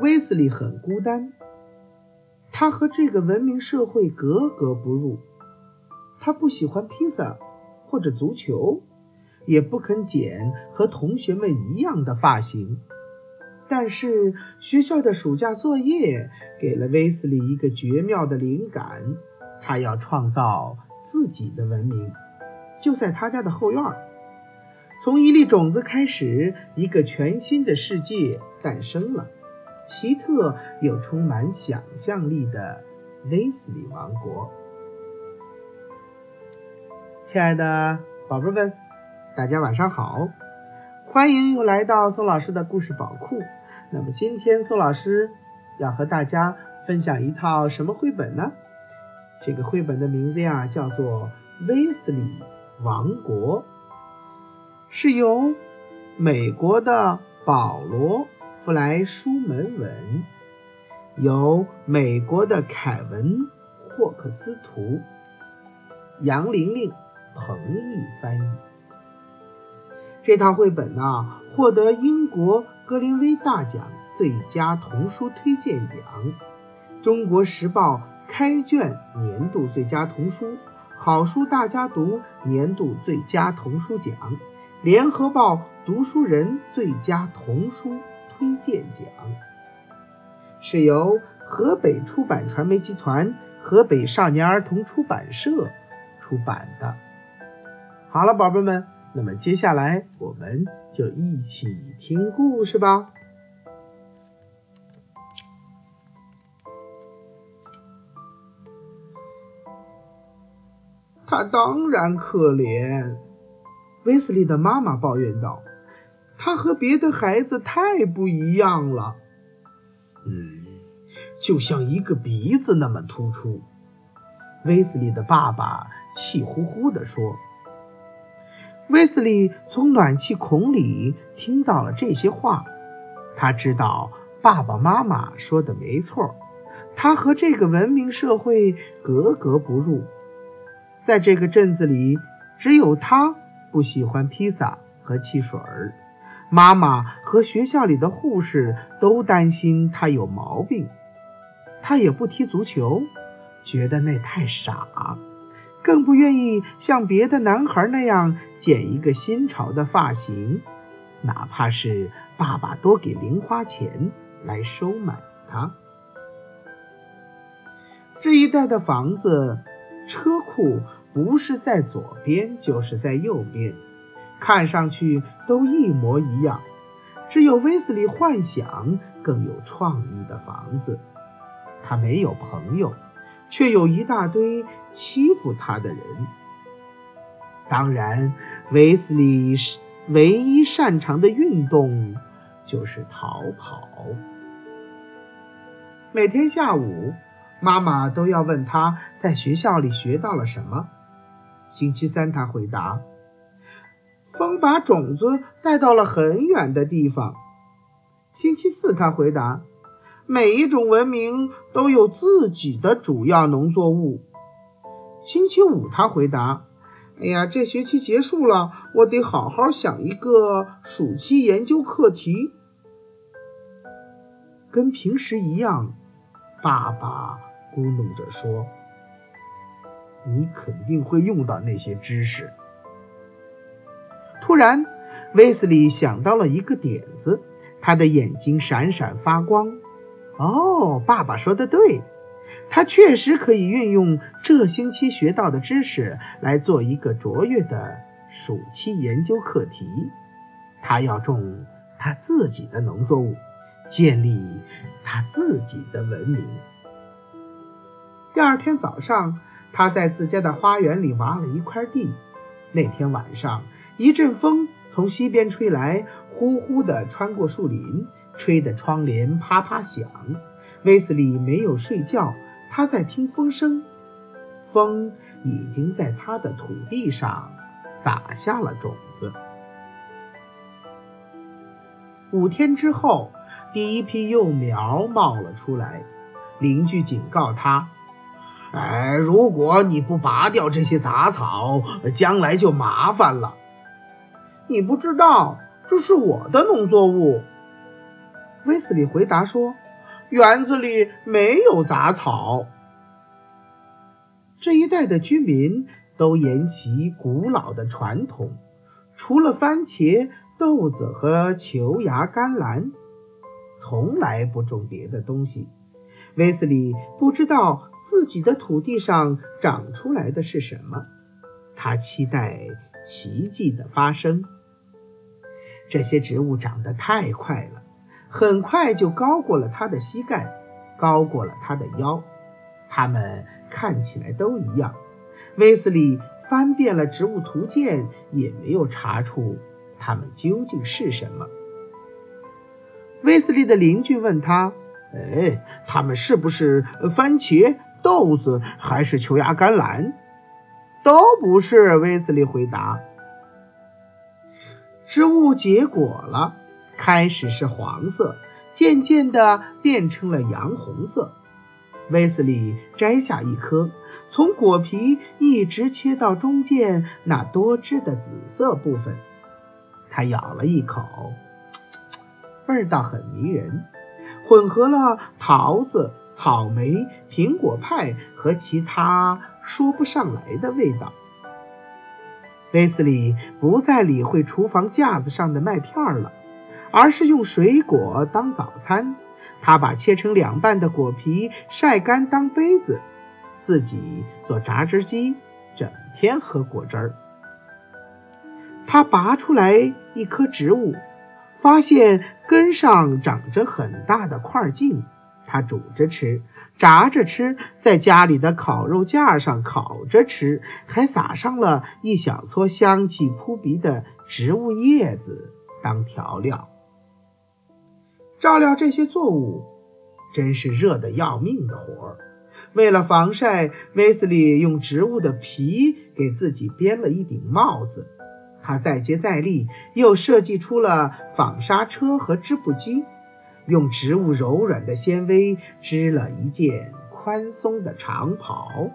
威斯利很孤单，他和这个文明社会格格不入。他不喜欢披萨或者足球，也不肯剪和同学们一样的发型。但是学校的暑假作业给了威斯利一个绝妙的灵感，他要创造自己的文明，就在他家的后院。从一粒种子开始，一个全新的世界诞生了，奇特又充满想象力的威斯利王国。亲爱的宝贝们，大家晚上好，欢迎又来到宋老师的故事宝库。那么今天宋老师要和大家分享一套什么绘本呢？这个绘本的名字呀叫做《威斯利王国》，是由美国的保罗·弗莱舒门文，由美国的凯文·霍克斯图，杨玲玲、彭毅翻译。这套绘本呢，获得英国。格林威大奖最佳童书推荐奖，中国时报开卷年度最佳童书，好书大家读年度最佳童书奖，联合报读书人最佳童书推荐奖，是由河北出版传媒集团、河北少年儿童出版社出版的。好了，宝贝们。那么接下来，我们就一起听故事吧。他当然可怜，威斯利的妈妈抱怨道：“他和别的孩子太不一样了，嗯，就像一个鼻子那么突出。”威斯利的爸爸气呼呼地说。威斯利从暖气孔里听到了这些话，他知道爸爸妈妈说的没错，他和这个文明社会格格不入。在这个镇子里，只有他不喜欢披萨和汽水儿，妈妈和学校里的护士都担心他有毛病。他也不踢足球，觉得那太傻。更不愿意像别的男孩那样剪一个新潮的发型，哪怕是爸爸多给零花钱来收买他。这一带的房子、车库不是在左边就是在右边，看上去都一模一样。只有威斯利幻想更有创意的房子，他没有朋友。却有一大堆欺负他的人。当然，威斯利唯一擅长的运动就是逃跑。每天下午，妈妈都要问他在学校里学到了什么。星期三，他回答：“风把种子带到了很远的地方。”星期四，他回答。每一种文明都有自己的主要农作物。星期五，他回答：“哎呀，这学期结束了，我得好好想一个暑期研究课题。”跟平时一样，爸爸咕哝着说：“你肯定会用到那些知识。”突然，威斯利想到了一个点子，他的眼睛闪闪发光。哦，爸爸说的对，他确实可以运用这星期学到的知识来做一个卓越的暑期研究课题。他要种他自己的农作物，建立他自己的文明。第二天早上，他在自家的花园里挖了一块地。那天晚上，一阵风从西边吹来，呼呼地穿过树林。吹得窗帘啪啪响，威斯利没有睡觉，他在听风声。风已经在他的土地上撒下了种子。五天之后，第一批幼苗冒了出来。邻居警告他：“哎，如果你不拔掉这些杂草，将来就麻烦了。”你不知道，这是我的农作物。威斯利回答说：“园子里没有杂草。这一带的居民都沿袭古老的传统，除了番茄、豆子和球芽甘蓝，从来不种别的东西。威斯利不知道自己的土地上长出来的是什么，他期待奇迹的发生。这些植物长得太快了，很快就高过了他的膝盖，高过了他的腰。它们看起来都一样，威斯利翻遍了植物图鉴，也没有查出它们究竟是什么。威斯利的邻居问他：“哎，它们是不是番茄、豆子，还是球芽甘蓝？”“都不是。”威斯利回答。植物结果了，开始是黄色，渐渐地变成了洋红色。威斯利摘下一颗，从果皮一直切到中间那多汁的紫色部分。他咬了一口，味道很迷人，混合了桃子、草莓、苹果派和其他说不上来的味道。贝斯利不再理会厨房架子上的麦片了，而是用水果当早餐。他把切成两半的果皮晒干当杯子，自己做榨汁机，整天喝果汁儿。他拔出来一棵植物，发现根上长着很大的块茎。他煮着吃，炸着吃，在家里的烤肉架上烤着吃，还撒上了一小撮香气扑鼻的植物叶子当调料。照料这些作物，真是热得要命的活儿。为了防晒，威斯利用植物的皮给自己编了一顶帽子。他再接再厉，又设计出了纺纱车和织布机，用植物柔软的纤维织了一件宽松的长袍。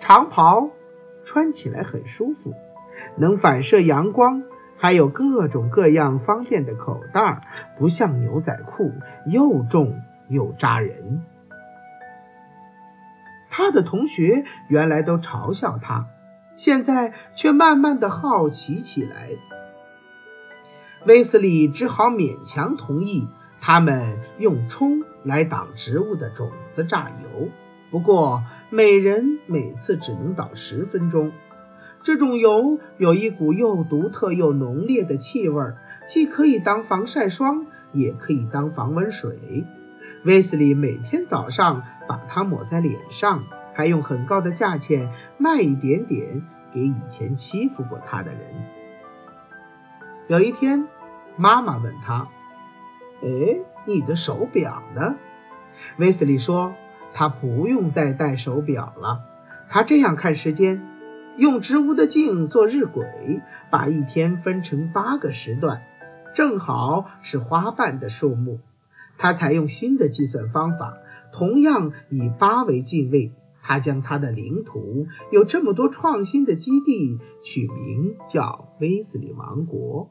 长袍穿起来很舒服，能反射阳光。还有各种各样方便的口袋，不像牛仔裤，又重又扎人。他的同学原来都嘲笑他，现在却慢慢的好奇起来。威斯利只好勉强同意他们用葱来挡植物的种子榨油，不过每人每次只能倒十分钟。这种油有一股又独特又浓烈的气味，既可以当防晒霜，也可以当防蚊水。威斯利每天早上把它抹在脸上，还用很高的价钱卖一点点给以前欺负过他的人。有一天，妈妈问他：“哎，你的手表呢？”威斯利说：“他不用再戴手表了，他这样看时间。”用植物的茎做日晷，把一天分成八个时段，正好是花瓣的数目。他采用新的计算方法，同样以八为进位。他将他的领土有这么多创新的基地取名叫威斯利王国。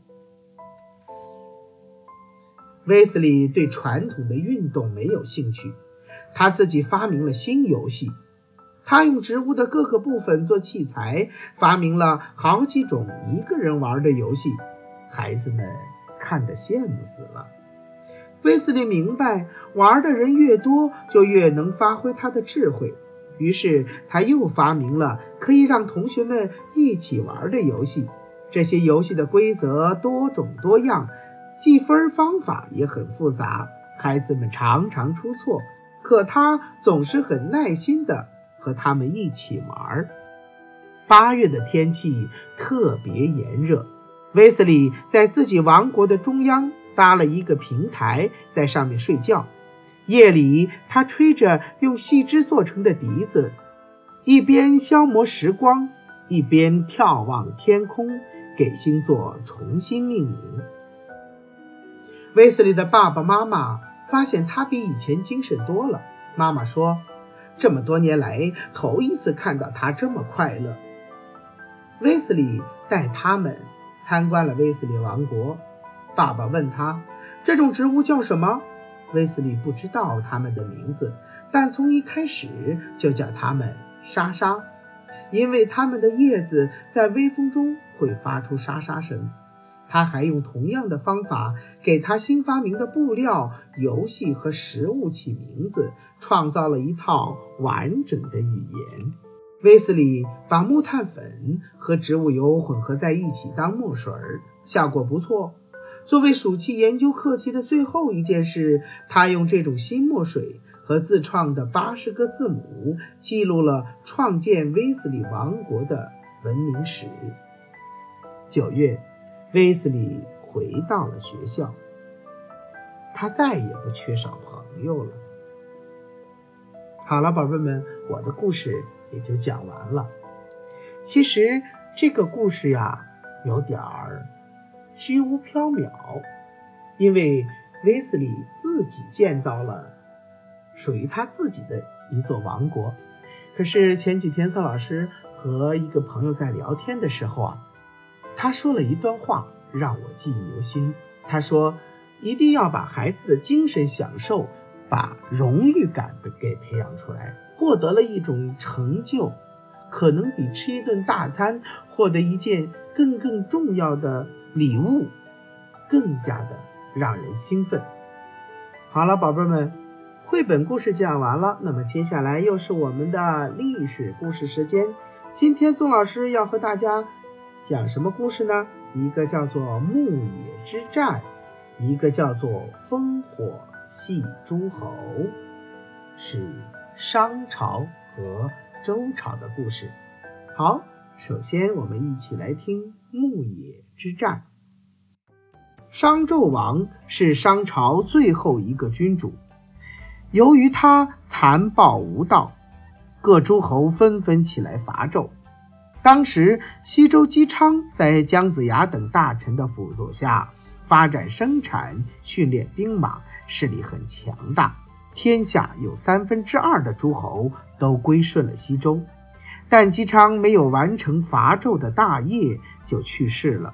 威斯利对传统的运动没有兴趣，他自己发明了新游戏。他用植物的各个部分做器材，发明了好几种一个人玩的游戏，孩子们看得羡慕死了。威斯利明白，玩的人越多，就越能发挥他的智慧，于是他又发明了可以让同学们一起玩的游戏。这些游戏的规则多种多样，计分方法也很复杂，孩子们常常出错，可他总是很耐心的。和他们一起玩。八月的天气特别炎热，威斯利在自己王国的中央搭了一个平台，在上面睡觉。夜里，他吹着用细枝做成的笛子，一边消磨时光，一边眺望天空，给星座重新命名。威斯利的爸爸妈妈发现他比以前精神多了。妈妈说。这么多年来，头一次看到他这么快乐。威斯利带他们参观了威斯利王国。爸爸问他：“这种植物叫什么？”威斯利不知道他们的名字，但从一开始就叫他们莎莎，因为它们的叶子在微风中会发出沙沙声。他还用同样的方法给他新发明的布料、游戏和食物起名字，创造了一套完整的语言。威斯利把木炭粉和植物油混合在一起当墨水，效果不错。作为暑期研究课题的最后一件事，他用这种新墨水和自创的八十个字母记录了创建威斯利王国的文明史。九月。威斯利回到了学校，他再也不缺少朋友了。好了，宝贝们，我的故事也就讲完了。其实这个故事呀，有点儿虚无缥缈，因为威斯利自己建造了属于他自己的一座王国。可是前几天宋老师和一个朋友在聊天的时候啊。他说了一段话，让我记忆犹新。他说：“一定要把孩子的精神享受、把荣誉感给培养出来，获得了一种成就，可能比吃一顿大餐、获得一件更更重要的礼物，更加的让人兴奋。”好了，宝贝们，绘本故事讲完了，那么接下来又是我们的历史故事时间。今天宋老师要和大家。讲什么故事呢？一个叫做牧野之战，一个叫做烽火戏诸侯，是商朝和周朝的故事。好，首先我们一起来听牧野之战。商纣王是商朝最后一个君主，由于他残暴无道，各诸侯纷纷起来伐纣。当时，西周姬昌在姜子牙等大臣的辅佐下，发展生产、训练兵马，势力很强大。天下有三分之二的诸侯都归顺了西周。但姬昌没有完成伐纣的大业，就去世了。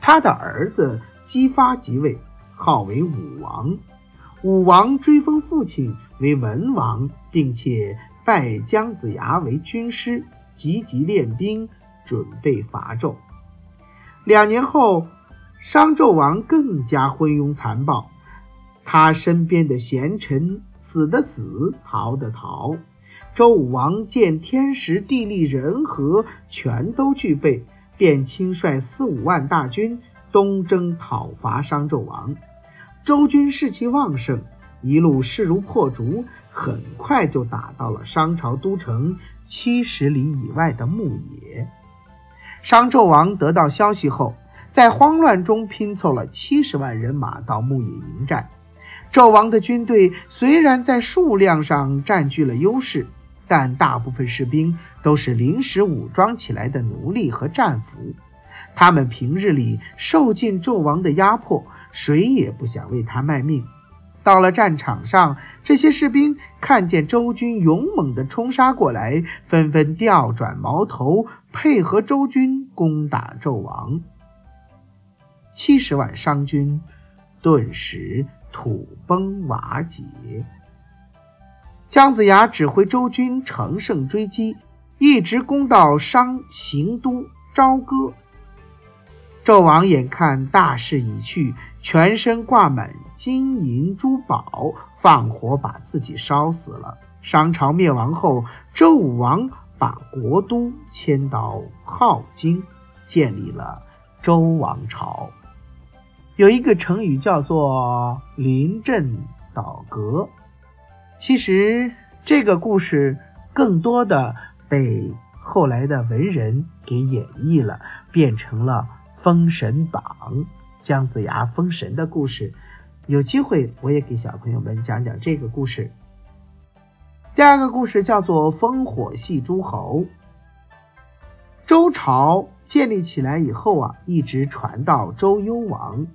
他的儿子姬发即位，号为武王。武王追封父亲为文王，并且拜姜子牙为军师。积极练兵，准备伐纣。两年后，商纣王更加昏庸残暴，他身边的贤臣死的死，逃的逃。周武王见天时地利人和全都具备，便亲率四五万大军东征讨伐商纣王。周军士气旺盛。一路势如破竹，很快就打到了商朝都城七十里以外的牧野。商纣王得到消息后，在慌乱中拼凑了七十万人马到牧野迎战。纣王的军队虽然在数量上占据了优势，但大部分士兵都是临时武装起来的奴隶和战俘，他们平日里受尽纣王的压迫，谁也不想为他卖命。到了战场上，这些士兵看见周军勇猛地冲杀过来，纷纷调转矛头，配合周军攻打纣王。七十万商军顿时土崩瓦解。姜子牙指挥周军乘胜追击，一直攻到商行都朝歌。纣王眼看大势已去，全身挂满金银珠宝，放火把自己烧死了。商朝灭亡后，周武王把国都迁到镐京，建立了周王朝。有一个成语叫做“临阵倒戈”。其实这个故事更多的被后来的文人给演绎了，变成了。封神榜，姜子牙封神的故事，有机会我也给小朋友们讲讲这个故事。第二个故事叫做烽火戏诸侯。周朝建立起来以后啊，一直传到周幽王。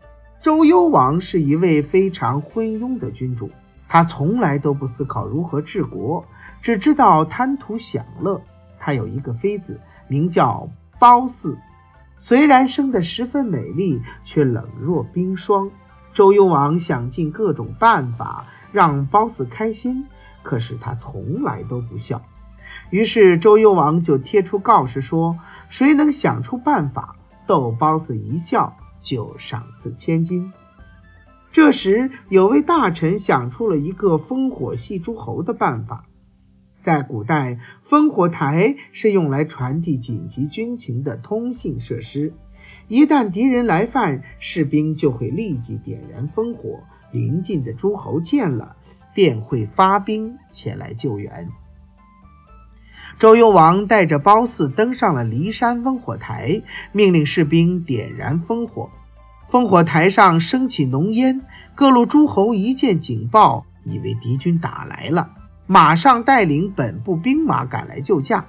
周幽王是一位非常昏庸的君主，他从来都不思考如何治国，只知道贪图享乐。他有一个妃子，名叫褒姒。虽然生得十分美丽，却冷若冰霜。周幽王想尽各种办法让褒姒开心，可是他从来都不笑。于是周幽王就贴出告示说：“谁能想出办法逗褒姒一笑，就赏赐千金。”这时，有位大臣想出了一个烽火戏诸侯的办法。在古代，烽火台是用来传递紧急军情的通信设施。一旦敌人来犯，士兵就会立即点燃烽火，邻近的诸侯见了便会发兵前来救援。周幽王带着褒姒登上了骊山烽火台，命令士兵点燃烽火。烽火台上升起浓烟，各路诸侯一见警报，以为敌军打来了。马上带领本部兵马赶来救驾，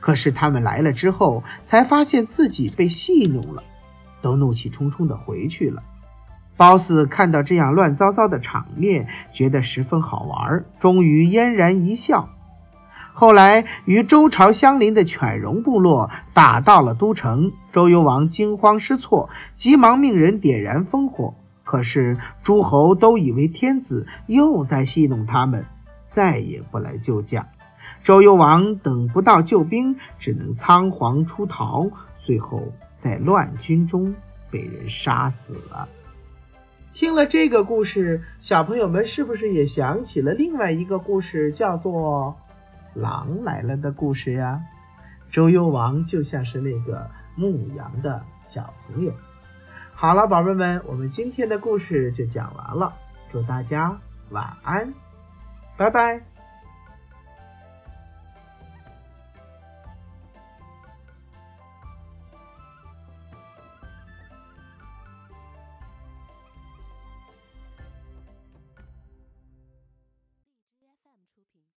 可是他们来了之后，才发现自己被戏弄了，都怒气冲冲地回去了。褒姒看到这样乱糟糟的场面，觉得十分好玩，终于嫣然一笑。后来与周朝相邻的犬戎部落打到了都城，周幽王惊慌失措，急忙命人点燃烽火，可是诸侯都以为天子又在戏弄他们。再也不来救驾，周幽王等不到救兵，只能仓皇出逃，最后在乱军中被人杀死了。听了这个故事，小朋友们是不是也想起了另外一个故事，叫做《狼来了》的故事呀？周幽王就像是那个牧羊的小朋友。好了，宝贝们，我们今天的故事就讲完了，祝大家晚安。拜拜。